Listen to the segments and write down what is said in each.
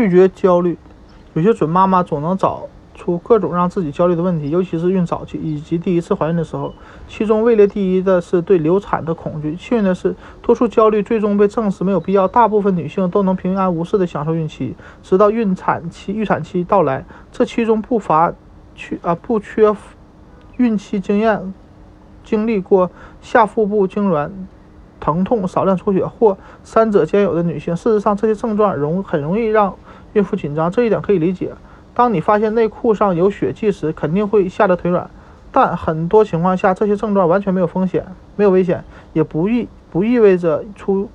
拒绝焦虑，有些准妈妈总能找出各种让自己焦虑的问题，尤其是孕早期以及第一次怀孕的时候。其中位列第一的是对流产的恐惧。幸运的是，多数焦虑最终被证实没有必要，大部分女性都能平安无事地享受孕期，直到孕产期、预产期到来。这其中不乏缺啊不缺孕期经验、经历过下腹部痉挛。疼痛、少量出血或三者兼有的女性，事实上这些症状容很容易让孕妇紧张，这一点可以理解。当你发现内裤上有血迹时，肯定会吓得腿软。但很多情况下，这些症状完全没有风险，没有危险，也不意不意味着出，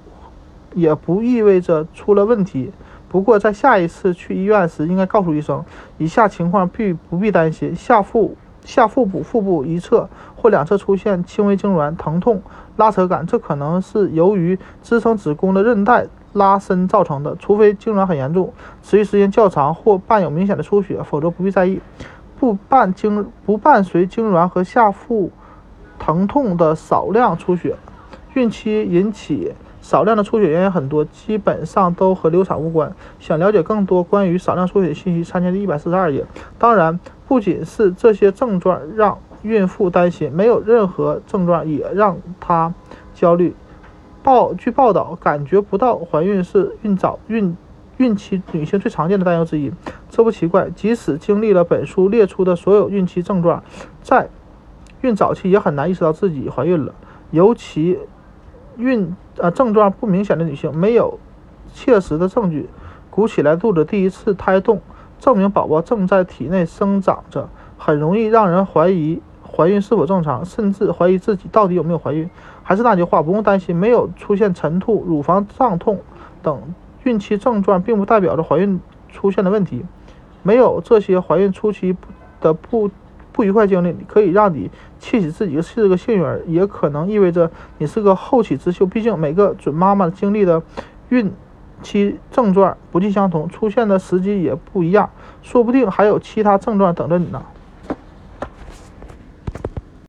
也不意味着出了问题。不过在下一次去医院时，应该告诉医生，以下情况必不必担心：下腹。下腹部、腹部一侧或两侧出现轻微痉挛、疼痛、拉扯感，这可能是由于支撑子宫的韧带拉伸造成的。除非痉挛很严重、持续时间较长或伴有明显的出血，否则不必在意。不伴痉不伴随痉挛和下腹疼痛的少量出血，孕期引起少量的出血原因很多，基本上都和流产无关。想了解更多关于少量出血的信息，参见第一百四十二页。当然。不仅是这些症状让孕妇担心，没有任何症状也让她焦虑。报据报道，感觉不到怀孕是孕早孕孕期女性最常见的担忧之一。这不奇怪，即使经历了本书列出的所有孕期症状，在孕早期也很难意识到自己怀孕了。尤其孕呃症状不明显的女性，没有切实的证据鼓起来肚子第一次胎动。证明宝宝正在体内生长着，很容易让人怀疑怀孕是否正常，甚至怀疑自己到底有没有怀孕。还是那句话，不用担心，没有出现晨吐、乳房胀痛等孕期症状，并不代表着怀孕出现的问题。没有这些怀孕初期的不不愉快经历，可以让你窃喜自己是个幸运儿，也可能意味着你是个后起之秀。毕竟每个准妈妈经历的孕。其症状不尽相同，出现的时机也不一样，说不定还有其他症状等着你呢。